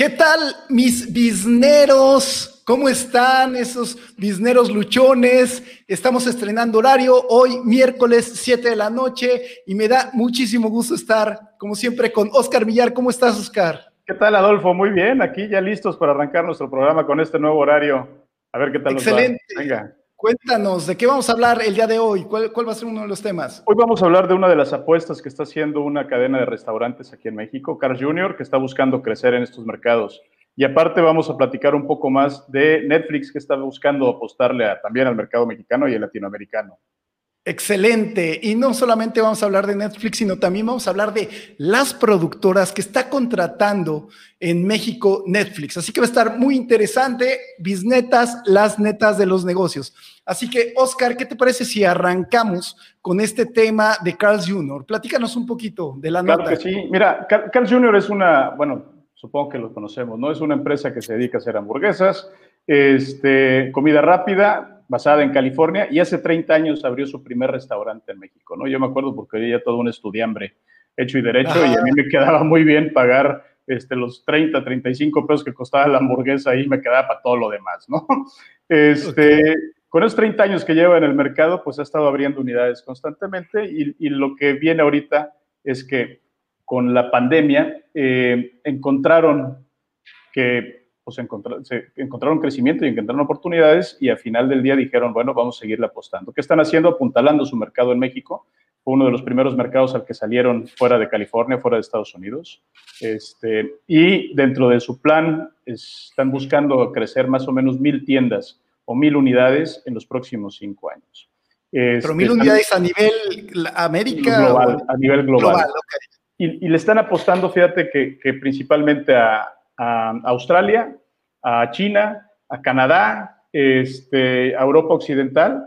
¿Qué tal, mis bisneros? ¿Cómo están esos bisneros luchones? Estamos estrenando horario hoy, miércoles 7 de la noche, y me da muchísimo gusto estar, como siempre, con Oscar Villar. ¿Cómo estás, Oscar? ¿Qué tal, Adolfo? Muy bien, aquí ya listos para arrancar nuestro programa con este nuevo horario. A ver qué tal Excelente. nos va. Venga. Cuéntanos, ¿de qué vamos a hablar el día de hoy? ¿Cuál, va a ser uno de los temas? Hoy vamos a hablar de una de las apuestas que está haciendo una cadena de restaurantes aquí en México, Carl Jr., que está buscando crecer en estos mercados. Y aparte vamos a platicar un poco más de Netflix, que está buscando apostarle también al mercado mexicano y el latinoamericano. Excelente. Y no solamente vamos a hablar de Netflix, sino también vamos a hablar de las productoras que está contratando en México Netflix. Así que va a estar muy interesante, bisnetas, las netas de los negocios. Así que, Oscar, ¿qué te parece si arrancamos con este tema de Carl Jr.? Platícanos un poquito de la claro nota. Que sí, mira, Carl Jr. es una, bueno, supongo que lo conocemos, ¿no? Es una empresa que se dedica a hacer hamburguesas, este, comida rápida, basada en California, y hace 30 años abrió su primer restaurante en México, ¿no? Yo me acuerdo porque era todo un estudiambre hecho y derecho, y a mí me quedaba muy bien pagar este, los 30, 35 pesos que costaba la hamburguesa y me quedaba para todo lo demás, ¿no? Este, Con esos 30 años que lleva en el mercado, pues ha estado abriendo unidades constantemente y, y lo que viene ahorita es que con la pandemia eh, encontraron que pues se encontraron crecimiento y encontraron oportunidades y al final del día dijeron, bueno, vamos a seguirle apostando. ¿Qué están haciendo? Apuntalando su mercado en México. Fue uno de los primeros mercados al que salieron fuera de California, fuera de Estados Unidos. Este, y dentro de su plan están buscando crecer más o menos mil tiendas o mil unidades en los próximos cinco años. Este, Pero mil unidades a nivel América. Global, a nivel global. y, y, le están apostando, fíjate que, que principalmente a, a Australia, a China, a Canadá, este, a Europa Occidental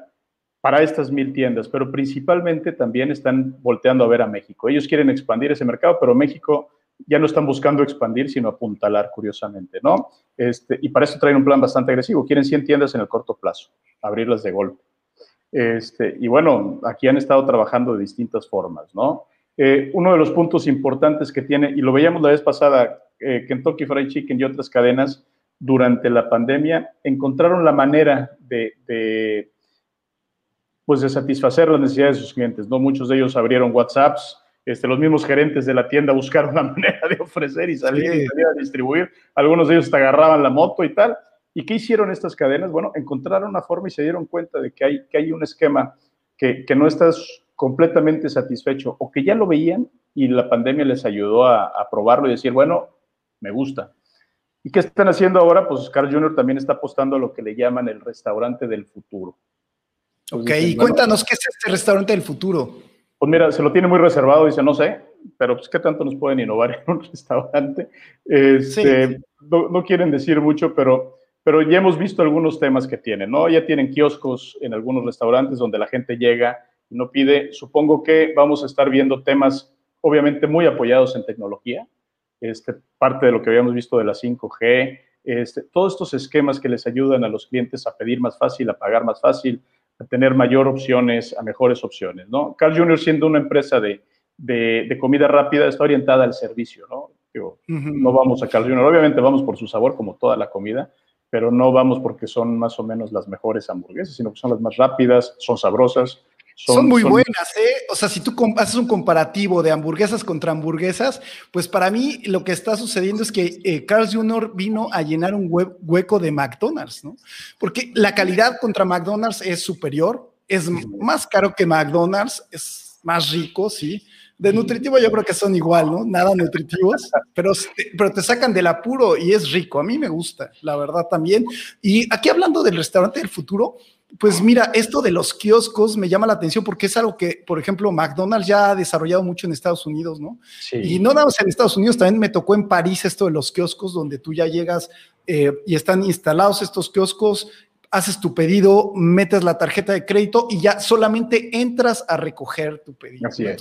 para estas mil tiendas, pero principalmente también están volteando a ver a México. Ellos quieren expandir ese mercado, pero México ya no están buscando expandir, sino apuntalar, curiosamente, ¿no? Este, y para eso traen un plan bastante agresivo. Quieren 100 tiendas en el corto plazo, abrirlas de golpe. Este, y bueno, aquí han estado trabajando de distintas formas, ¿no? Eh, uno de los puntos importantes que tiene, y lo veíamos la vez pasada, eh, Kentucky Fried Chicken y otras cadenas, durante la pandemia, encontraron la manera de, pues de satisfacer las necesidades de sus clientes. ¿no? Muchos de ellos abrieron WhatsApps, este, los mismos gerentes de la tienda buscaron la manera de ofrecer y salir, a distribuir. Algunos de ellos te agarraban la moto y tal. ¿Y qué hicieron estas cadenas? Bueno, encontraron una forma y se dieron cuenta de que hay, que hay un esquema que, que no estás completamente satisfecho o que ya lo veían y la pandemia les ayudó a, a probarlo y decir, bueno, me gusta. ¿Y qué están haciendo ahora? Pues Carl Jr. también está apostando a lo que le llaman el restaurante del futuro. ok, y cuéntanos, ¿qué es este restaurante del futuro? Pues mira, se lo tiene muy reservado, dice, no sé, pero pues qué tanto nos pueden innovar en un restaurante. Este, no, quieren decir mucho, pero, pero ya hemos visto algunos temas que tienen, ¿no? Ya tienen kioscos en algunos restaurantes donde la gente llega no pide. Supongo que vamos a estar viendo temas, obviamente, muy apoyados en tecnología, este, parte de lo que habíamos visto de la 5G, este, todos estos esquemas que les ayudan a los clientes a pedir más fácil, a pagar más fácil, a tener mayor opciones, a mejores opciones, ¿no? Carl Jr. siendo una empresa de, de, comida rápida está orientada al servicio, ¿no? No vamos a Carl Jr., obviamente vamos por su sabor como toda la comida, pero no vamos porque son más o menos las mejores hamburguesas, sino que son las más rápidas, son sabrosas, son, muy buenas, ¿eh? O sea, si tú haces un comparativo de hamburguesas contra hamburguesas, pues para mí lo que está sucediendo es que eh, Carl Jr. vino a llenar un hueco de McDonald's, ¿no? Porque la calidad contra McDonald's es superior, es más caro que McDonald's, es más rico, sí. De nutritivo yo creo que son igual, ¿no? Nada nutritivos, pero, pero te sacan del apuro y es rico. A mí me gusta, la verdad también. Y aquí hablando del restaurante del futuro, pues mira, esto de los kioscos me llama la atención porque es algo que, por ejemplo, McDonald's ya ha desarrollado mucho en Estados Unidos, ¿no? Sí. Y no nada más en Estados Unidos, también me tocó en París esto de los kioscos donde tú ya llegas eh, y están instalados estos kioscos, haces tu pedido, metes la tarjeta de crédito y ya solamente entras a recoger tu pedido. Así es.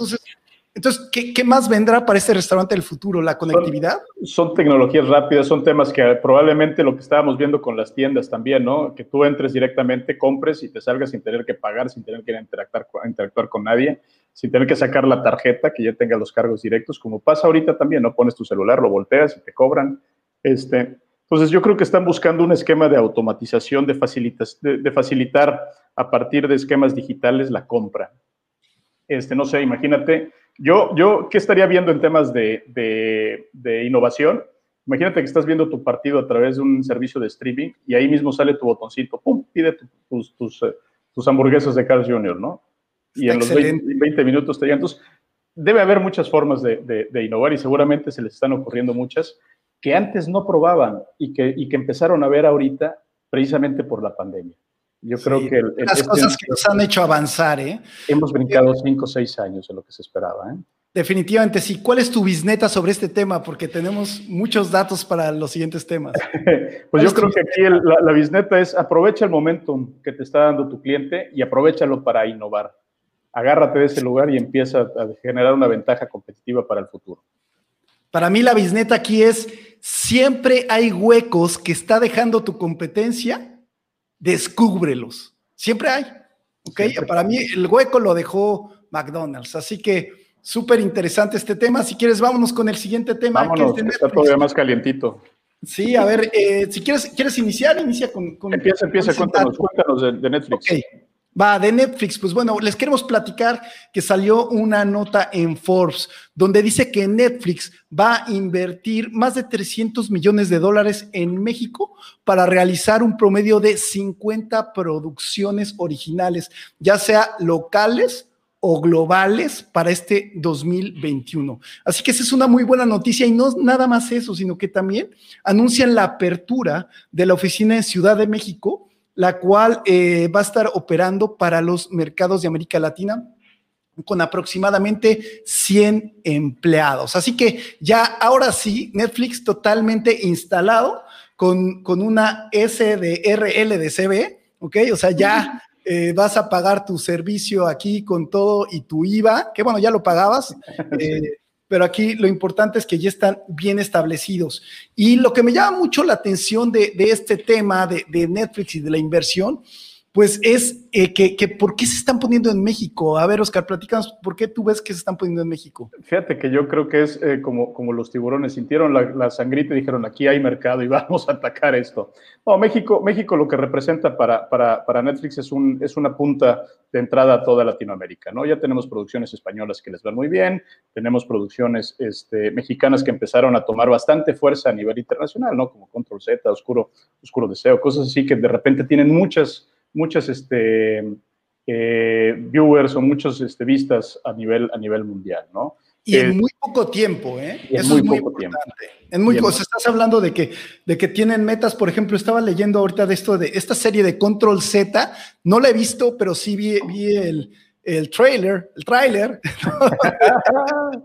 Entonces, entonces, ¿qué, más vendrá para este restaurante del futuro? ¿La conectividad? Son, tecnologías rápidas, son temas que probablemente lo que estábamos viendo con las tiendas también, ¿no? Que tú entres directamente, compres y te salgas sin tener que pagar, sin tener que interactuar, interactuar con nadie, sin tener que sacar la tarjeta que ya tenga los cargos directos, como pasa ahorita también, ¿no? Pones tu celular, lo volteas y te cobran. Este, entonces yo creo que están buscando un esquema de automatización, de, de, facilitar a partir de esquemas digitales la compra. Este, no sé, imagínate, yo, yo, ¿qué estaría viendo en temas de, de, innovación? Imagínate que estás viendo tu partido a través de un servicio de streaming y ahí mismo sale tu botoncito, pum, pide tus, tus, eh, tus, hamburguesas de Carl Jr., ¿no? Y en los 20, minutos te llegan. Entonces, debe haber muchas formas de, innovar y seguramente se les están ocurriendo muchas que antes no probaban y que, y que empezaron a ver ahorita precisamente por la pandemia. Yo creo que... las este cosas que nos han hecho avanzar, ¿eh? Hemos brincado cinco o seis años en lo que se esperaba, ¿eh? Definitivamente sí. ¿Cuál es tu bisneta sobre este tema? Porque tenemos muchos datos para los siguientes temas. pues yo creo que aquí la, la, bisneta es aprovecha el momentum que te está dando tu cliente y aprovechalo para innovar agárrate de ese lugar y empieza a generar una ventaja competitiva para el futuro. Para mí la bisneta aquí es, siempre hay huecos que está dejando tu competencia, descúbrelos. Siempre hay. ¿ok? Para mí el hueco lo dejó McDonald's. Así que súper interesante este tema. Si quieres, vámonos con el siguiente tema. Vámonos, que está todavía más calientito. Sí, a ver, eh, si quieres, quieres iniciar, inicia con... empieza, empieza, cuéntanos, cuéntanos de, de Netflix. Okay. Va, de Netflix, pues bueno, les queremos platicar que salió una nota en Forbes donde dice que Netflix va a invertir más de 300 millones de dólares en México para realizar un promedio de 50 producciones originales, ya sea locales o globales para este 2021. Así que esa es una muy buena noticia y no nada más eso, sino que también anuncian la apertura de la oficina en Ciudad de México la cual eh, va a estar operando para los mercados de América Latina con aproximadamente 100 empleados. Así que ya ahora sí, Netflix totalmente instalado con, con una SDRL de CB, ¿ok? O sea, ya eh, vas a pagar tu servicio aquí con todo y tu IVA, que bueno, ya lo pagabas. Eh, pero aquí lo importante es que ya están bien establecidos. Y lo que me llama mucho la atención de, este tema de, Netflix y de la inversión pues es eh, que, que, ¿por qué se están poniendo en México? A ver, Oscar, platícanos, ¿por qué tú ves que se están poniendo en México? Fíjate que yo creo que es eh, como, como los tiburones sintieron la, la, sangrita y dijeron, aquí hay mercado y vamos a atacar esto. No, México, México lo que representa para, para, para Netflix es, un, es una punta de entrada a toda Latinoamérica, ¿no? Ya tenemos producciones españolas que les van muy bien, tenemos producciones este, mexicanas que empezaron a tomar bastante fuerza a nivel internacional, ¿no? Como Control Z, Oscuro, Oscuro Deseo, cosas así que de repente tienen muchas muchas este, eh, viewers o muchos este, vistas a nivel, a nivel mundial, ¿no? Y en muy poco tiempo, ¿eh? Eso es muy importante. En muy poco, estás hablando de que, de que tienen metas, por ejemplo, estaba leyendo ahorita de esto, de esta serie de Control Z, no la he visto, pero sí vi, vi el, el trailer, el trailer,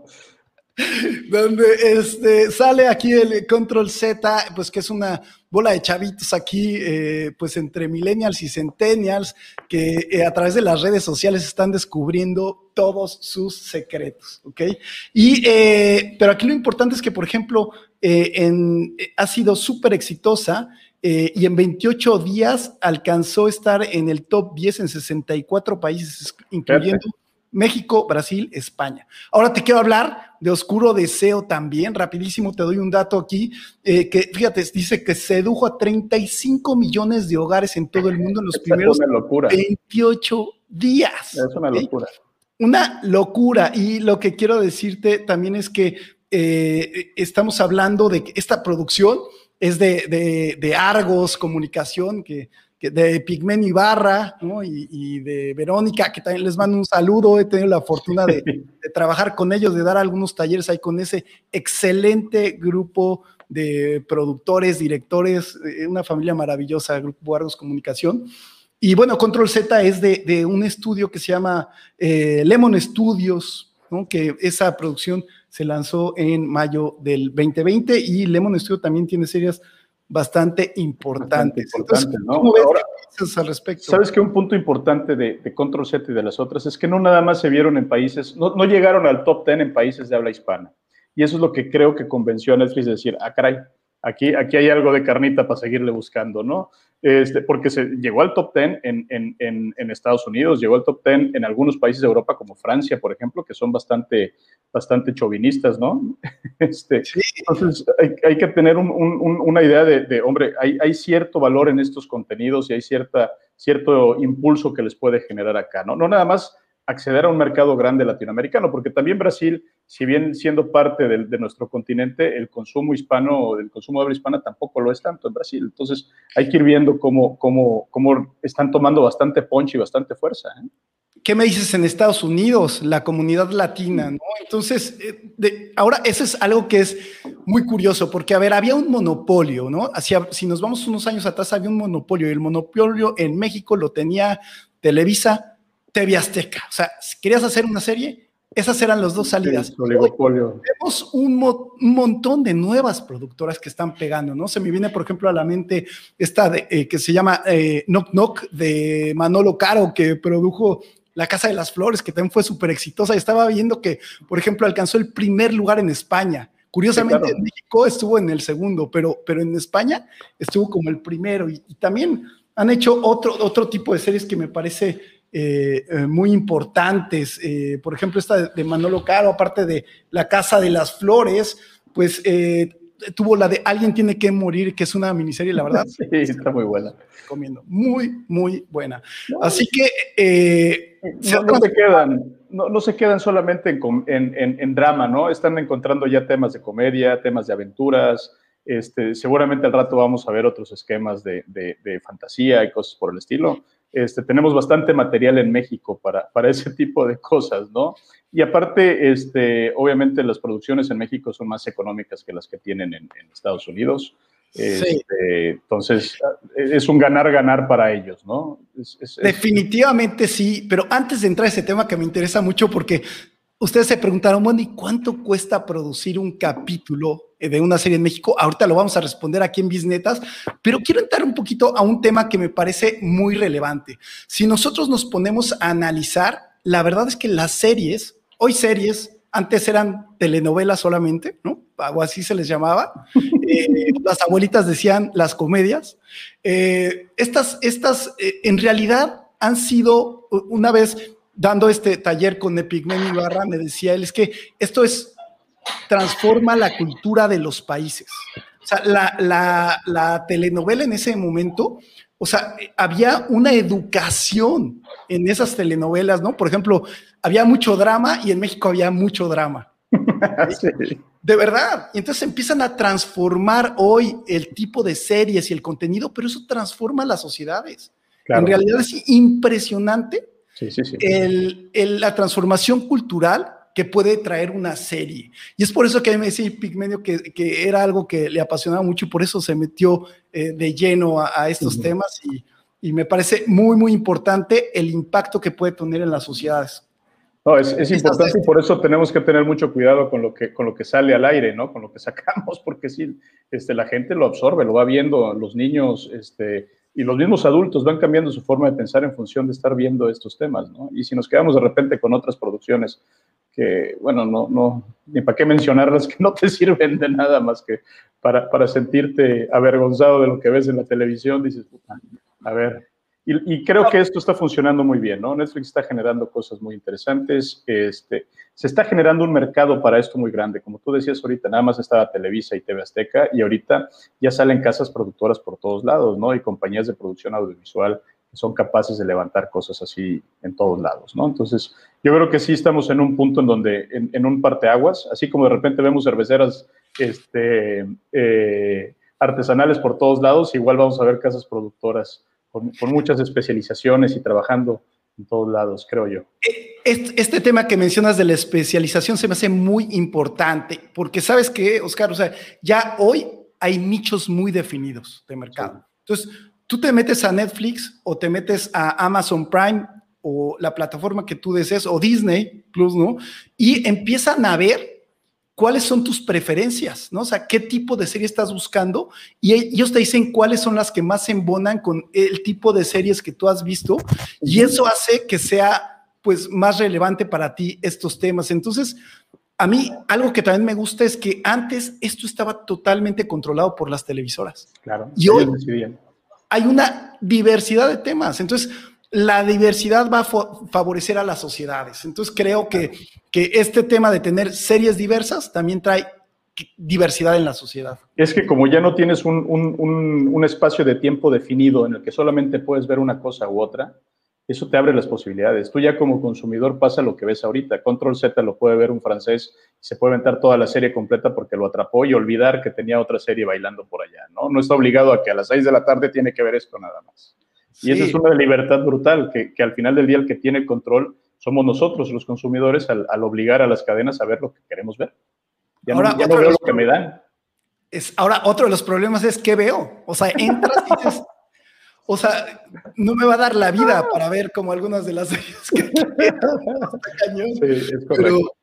donde este, sale aquí el Control Z, pues que es una bola de chavitos aquí, eh, pues entre millennials y centennials, que eh, a través de las redes sociales están descubriendo todos sus secretos, ¿ok? Y, eh, pero aquí lo importante es que, por ejemplo, en, ha sido súper exitosa y en 28 días alcanzó estar en el top 10 en 64 países, incluyendo... México, Brasil, España. Ahora te quiero hablar de Oscuro Deseo también. Rapidísimo te doy un dato aquí, eh, que fíjate, dice que sedujo a 35 millones de hogares en todo el mundo en los primeros 28 días. Es una locura. Una locura. Y lo que quiero decirte también es que eh, estamos hablando de que esta producción es de, de Argos Comunicación, que de Pigmen Ibarra ¿no? y, de Verónica, que también les mando un saludo. He tenido la fortuna de, trabajar con ellos, de dar algunos talleres ahí con ese excelente grupo de productores, directores, eh, una familia maravillosa, Grupo Argos Comunicación. Y bueno, Control Z es de, un estudio que se llama eh, Lemon Studios, ¿no? que esa producción se lanzó en mayo del 2020 y Lemon Studio también tiene series bastante importantes. Importante, ¿cómo ves al respecto? Sabes que un punto importante de, Control Z y de las otras es que no nada más se vieron en países, no, no, llegaron al top 10 en países de habla hispana. Y eso es lo que creo que convenció a Netflix de decir, ah, caray, aquí, aquí hay algo de carnita para seguirle buscando, ¿no? Este, porque se llegó al top 10 en, en, en, Estados Unidos, llegó al top 10 en algunos países de Europa, como Francia, por ejemplo, que son bastante, bastante chauvinistas, ¿no? Este, Entonces hay, que tener una idea de, hombre, hay, hay, cierto valor en estos contenidos y hay cierta, cierto impulso que les puede generar acá, ¿no? No nada más acceder a un mercado grande latinoamericano, porque también Brasil, si bien siendo parte de, nuestro continente, el consumo hispano, el consumo de habla hispana tampoco lo es tanto en Brasil. Entonces hay que ir viendo cómo, cómo, cómo están tomando bastante ponche y bastante fuerza. ¿eh? ¿Qué me dices en Estados Unidos, la comunidad latina? ¿no? Entonces, eh, ahora eso es algo que es muy curioso, porque, a ver, había un monopolio, ¿no? Si nos vamos unos años atrás, había un monopolio, y el monopolio en México lo tenía Televisa, TV Azteca. O sea, si querías hacer una serie, esas eran las dos salidas. Tenemos un, montón de nuevas productoras que están pegando, ¿no? Se me viene, por ejemplo, a la mente esta de, eh, que se llama eh, Knock Knock de Manolo Caro, que produjo La Casa de las Flores, que también fue súper exitosa. Y estaba viendo que, por ejemplo, alcanzó el primer lugar en España. Curiosamente, en México estuvo en el segundo, pero, pero en España estuvo como el primero. Y, y también han hecho otro, otro tipo de series que me parece eh, eh, muy importantes. Eh, por ejemplo, esta de, Manolo Caro, aparte de La Casa de las Flores, pues tuvo la de Alguien tiene que morir, que es una miniserie, la verdad. Sí, está muy buena. Comiendo. Muy, muy buena. Así que... no, se quedan, no, se quedan solamente en, drama, ¿no? Están encontrando ya temas de comedia, temas de aventuras. Este, seguramente al rato vamos a ver otros esquemas de, de fantasía y cosas por el estilo este, tenemos bastante material en México para, para ese tipo de cosas, ¿no? Y aparte, este, obviamente las producciones en México son más económicas que las que tienen en, Estados Unidos. Este, entonces, es un ganar-ganar para ellos, ¿no? Definitivamente sí, pero antes de entrar a ese tema que me interesa mucho porque Ustedes se preguntaron, bueno, ¿y cuánto cuesta producir un capítulo de una serie en México? Ahorita lo vamos a responder aquí en Bisnetas, pero quiero entrar un poquito a un tema que me parece muy relevante. Si nosotros nos ponemos a analizar, la verdad es que las series, hoy series, antes eran telenovelas solamente, ¿no? O así se les llamaba. Eh, las abuelitas decían las comedias. Eh, estas, estas eh, en realidad han sido, una vez dando este taller con Epigmenio Ibarra, me decía él, es que esto es, transforma la cultura de los países. O sea, la, telenovela en ese momento, o sea, había una educación en esas telenovelas, ¿no? Por ejemplo, había mucho drama y en México había mucho drama. De verdad. Y entonces empiezan a transformar hoy el tipo de series y el contenido, pero eso transforma las sociedades. En realidad es impresionante el, la transformación cultural que puede traer una serie. Y es por eso que a mí me decía Pigmenio que, que era algo que le apasionaba mucho y por eso se metió eh, de lleno a, estos temas y, y, me parece muy, muy importante el impacto que puede tener en las sociedades. No, es, es importante y por eso tenemos que tener mucho cuidado con lo que, con lo que sale al aire, ¿no? Con lo que sacamos, porque si este, la gente lo absorbe, lo va viendo, los niños, este, y los mismos adultos van cambiando su forma de pensar en función de estar viendo estos temas, ¿no? Y si nos quedamos de repente con otras producciones que, bueno, no, no, ni para qué mencionarlas, que no te sirven de nada más que para, para sentirte avergonzado de lo que ves en la televisión, dices, a ver, y, creo que esto está funcionando muy bien, ¿no? Netflix está generando cosas muy interesantes. Este, se está generando un mercado para esto muy grande. Como tú decías ahorita, nada más estaba Televisa y TV Azteca y ahorita ya salen casas productoras por todos lados, ¿no? Y compañías de producción audiovisual que son capaces de levantar cosas así en todos lados, ¿no? Entonces, yo creo que sí estamos en un punto en donde, en, un parteaguas, así como de repente vemos cerveceras este, eh, artesanales por todos lados, igual vamos a ver casas productoras con, muchas especializaciones y trabajando en todos lados, creo yo. Este, este, tema que mencionas de la especialización se me hace muy importante, porque sabes que, Oscar, o sea, ya hoy hay nichos muy definidos de mercado. Entonces, tú te metes a Netflix o te metes a Amazon Prime o la plataforma que tú desees, o Disney Plus, ¿no? Y empiezan a ver cuáles son tus preferencias, ¿no? O sea, qué tipo de serie estás buscando y ellos te dicen cuáles son las que más se embonan con el tipo de series que tú has visto y eso hace que sea pues más relevante para ti estos temas. Entonces, a mí algo que también me gusta es que antes esto estaba totalmente controlado por las televisoras. Claro. Y hoy hay una diversidad de temas. Entonces, la diversidad va a favorecer a las sociedades. Entonces creo que, que este tema de tener series diversas también trae diversidad en la sociedad. Es que como ya no tienes un, un, un, espacio de tiempo definido en el que solamente puedes ver una cosa u otra, eso te abre las posibilidades. Tú ya como consumidor pasa lo que ves ahorita. Control Z lo puede ver un francés se puede aventar toda la serie completa porque lo atrapó y olvidar que tenía otra serie bailando por allá, ¿no? No está obligado a que a las seis de la tarde tiene que ver esto nada más. Y esa es una libertad brutal, que, que, al final del día el que tiene el control somos nosotros, los consumidores, al, al, obligar a las cadenas a ver lo que queremos ver. Ya ahora, no, veo lo que me dan. Es, ahora, otro de los problemas es qué veo. O sea, entras y dices, o sea, no me va a dar la vida para ver como algunas de las series que cañón. Sí, es correcto.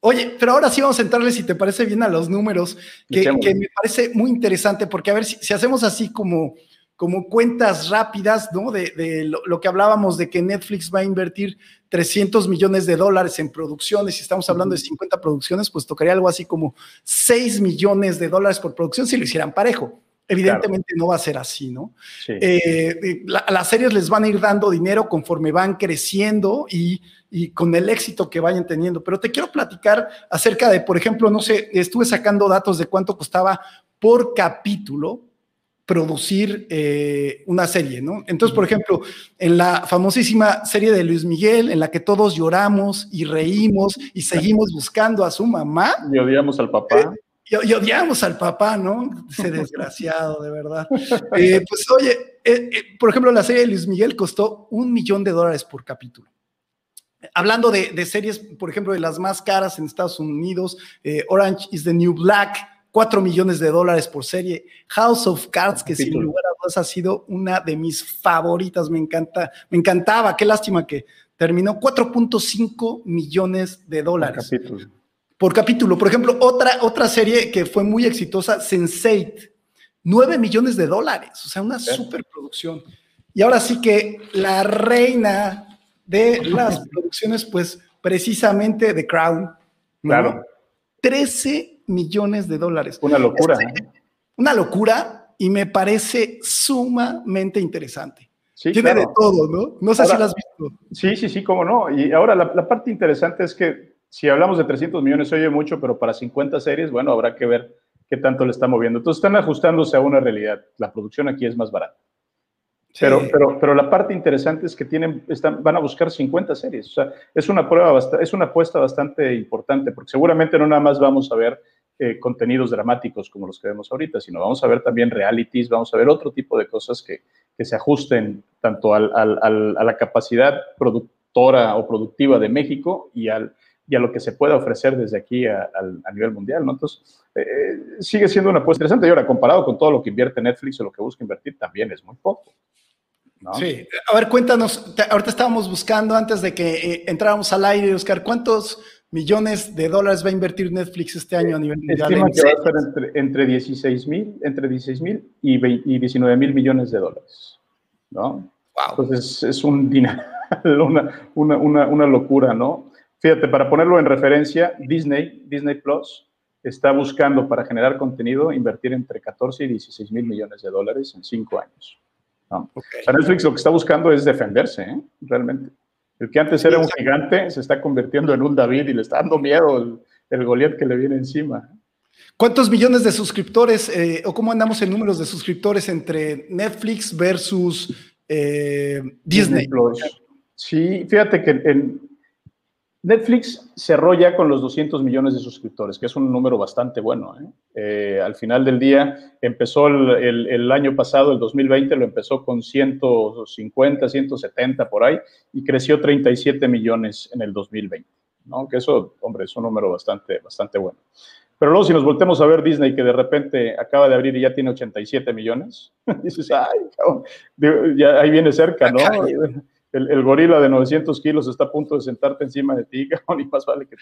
Oye, pero ahora sí vamos a entrarle, si te parece bien, a los números, que, que me parece muy interesante, porque a ver, si, si hacemos así como como cuentas rápidas, ¿no? De, lo, que hablábamos de que Netflix va a invertir 300 millones de dólares en producciones, si estamos hablando de 50 producciones, pues tocaría algo así como 6 millones de dólares por producción si lo hicieran parejo. Evidentemente no va a ser así, ¿no? Eh, las series les van a ir dando dinero conforme van creciendo y, y, con el éxito que vayan teniendo. Pero te quiero platicar acerca de, por ejemplo, no sé, estuve sacando datos de cuánto costaba por capítulo producir eh, una serie, ¿no? Entonces, por ejemplo, en la famosísima serie de Luis Miguel, en la que todos lloramos y reímos y seguimos buscando a su mamá. Y odiamos al papá. Eh, y, odiamos al papá, ¿no? Ese desgraciado, de verdad. Eh, pues oye, por ejemplo, la serie de Luis Miguel costó un millón de dólares por capítulo. Hablando de, de, series, por ejemplo, de las más caras en Estados Unidos, Orange is the New Black, 4 millones de dólares por serie. House of Cards, que sin lugar a dudas ha sido una de mis favoritas, me encanta, me encantaba, qué lástima que terminó 4.5 millones de dólares. Por capítulo. Por capítulo. Por ejemplo, otra, otra serie que fue muy exitosa, Sense8, 9 millones de dólares, o sea, una superproducción. Y ahora sí que la reina de las producciones, pues precisamente The Crown. Claro. 13 millones de dólares. Una locura. Este, una locura y me parece sumamente interesante. Tiene de todo, ¿no? No sé si lo has visto. Sí, sí, sí, cómo no. Y ahora la, parte interesante es que si hablamos de 300 millones, se oye mucho, pero para 50 series, bueno, habrá que ver qué tanto le está moviendo. Entonces están ajustándose a una realidad. La producción aquí es más barata. Pero, pero, pero la parte interesante es que tienen, están, van a buscar 50 series. O sea, es una prueba, es una apuesta bastante importante, porque seguramente no nada más vamos a ver eh, contenidos dramáticos como los que vemos ahorita, sino vamos a ver también realities, vamos a ver otro tipo de cosas que, que se ajusten tanto al, al, a la capacidad productora o productiva de México y, al, y a lo que se pueda ofrecer desde aquí a, a nivel mundial, ¿no? Entonces, eh, eh, sigue siendo una apuesta interesante y ahora comparado con todo lo que invierte Netflix o lo que busca invertir, también es muy poco. ¿no? Sí, a ver, cuéntanos, ahorita estábamos buscando antes de que entráramos al aire, Oscar, ¿cuántos millones de dólares va a invertir Netflix este año a nivel mundial. Estima que va a estar entre, entre 16 mil entre 16 mil y, 19 mil millones de dólares. ¿no? Entonces es un dinero, una, una, una, una, locura, ¿no? Fíjate, para ponerlo en referencia, Disney, Disney Plus, está buscando para generar contenido invertir entre 14 y 16 mil millones de dólares en cinco años. ¿no? Netflix lo que está buscando es defenderse, ¿eh? realmente. El que antes era un gigante se está convirtiendo en un David y le está dando miedo el, el Goliat que le viene encima. ¿Cuántos millones de suscriptores eh, o cómo andamos en números de suscriptores entre Netflix versus eh, Disney? Sí, fíjate que en, Netflix cerró ya con los 200 millones de suscriptores, que es un número bastante bueno. ¿eh? Eh, al final del día, empezó el, año pasado, el 2020, lo empezó con 150, 170 por ahí, y creció 37 millones en el 2020. ¿no? Que eso, hombre, es un número bastante, bastante bueno. Pero luego, si nos voltemos a ver Disney, que de repente acaba de abrir y ya tiene 87 millones, dices, ay, ya ahí viene cerca, ¿no? El, gorila de 900 kilos está a punto de sentarte encima de ti, y más vale que,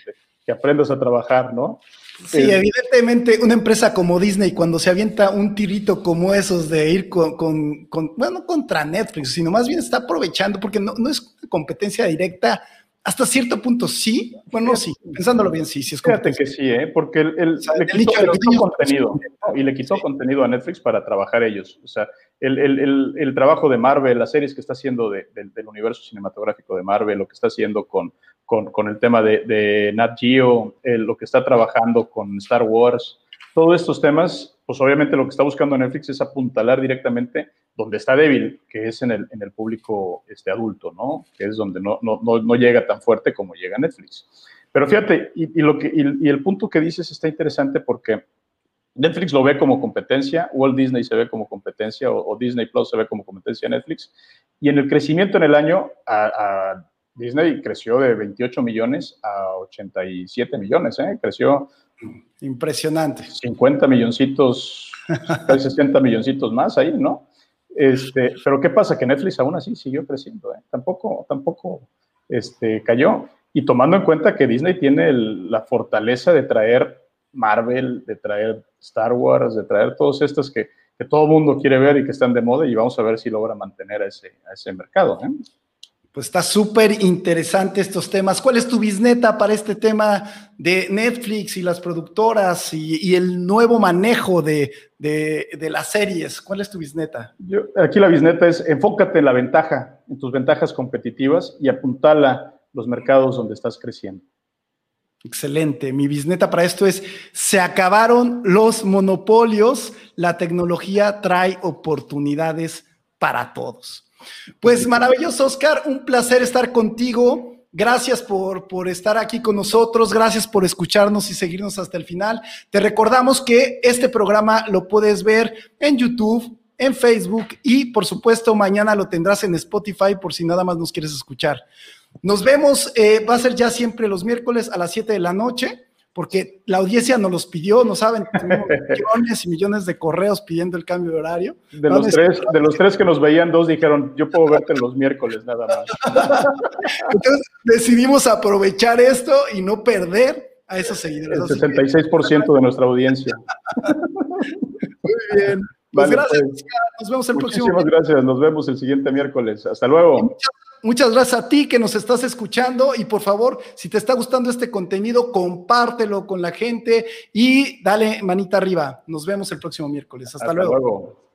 que aprendas a trabajar, ¿no? Sí, evidentemente una empresa como Disney, cuando se avienta un tirito como esos de ir con, con, bueno, contra Netflix, sino más bien está aprovechando, porque no, no es competencia directa hasta cierto punto sí, bueno, sí, pensándolo bien, sí, sí es Fíjate que sí, ¿eh? porque el, le quitó, contenido y le quitó contenido a Netflix para trabajar ellos. O sea, el, trabajo de Marvel, las series que está haciendo del universo cinematográfico de Marvel, lo que está haciendo con, con, el tema de, de Nat Geo, lo que está trabajando con Star Wars, todos estos temas, pues obviamente lo que está buscando Netflix es apuntalar directamente donde está débil, que es en el, en el público este, adulto, ¿no? Que es donde no, no, no, llega tan fuerte como llega Netflix. Pero fíjate, y, lo que, y, el punto que dices está interesante porque Netflix lo ve como competencia, Walt Disney se ve como competencia o, Disney Plus se ve como competencia a Netflix. Y en el crecimiento en el año, a, Disney creció de 28 millones a 87 millones, ¿eh? Creció. Impresionante. 50 milloncitos, 60 milloncitos más ahí, ¿no? Este, pero ¿qué pasa? Que Netflix aún así siguió creciendo, ¿eh? tampoco, tampoco este, cayó. Y tomando en cuenta que Disney tiene la fortaleza de traer Marvel, de traer Star Wars, de traer todos estos que, que todo mundo quiere ver y que están de moda y vamos a ver si logra mantener a ese mercado. ¿eh? Pues está súper interesante estos temas. ¿Cuál es tu bisneta para este tema de Netflix y las productoras y, el nuevo manejo de, las series? ¿Cuál es tu bisneta? Yo, aquí la bisneta es enfócate en la ventaja, en tus ventajas competitivas y apuntala los mercados donde estás creciendo. Excelente. Mi bisneta para esto es, se acabaron los monopolios, la tecnología trae oportunidades para todos. Pues maravilloso, Oscar, un placer estar contigo. Gracias por, por, estar aquí con nosotros, gracias por escucharnos y seguirnos hasta el final. Te recordamos que este programa lo puedes ver en YouTube, en Facebook y por supuesto mañana lo tendrás en Spotify por si nada más nos quieres escuchar. Nos vemos, eh, va a ser ya siempre los miércoles a las 7 de la noche porque la audiencia nos los pidió, no saben, millones y millones de correos pidiendo el cambio de horario. De los, tres, de los tres que nos veían, dos dijeron, yo puedo verte los miércoles nada más. Entonces decidimos aprovechar esto y no perder a esos seguidores. El 66% de nuestra audiencia. Muy bien. Pues gracias, pues. nos vemos el próximo. Muchísimas gracias, nos vemos el siguiente miércoles. Hasta luego. Muchas gracias a ti que nos estás escuchando y por favor, si te está gustando este contenido, compártelo con la gente y dale manita arriba. Nos vemos el próximo miércoles. Hasta, luego.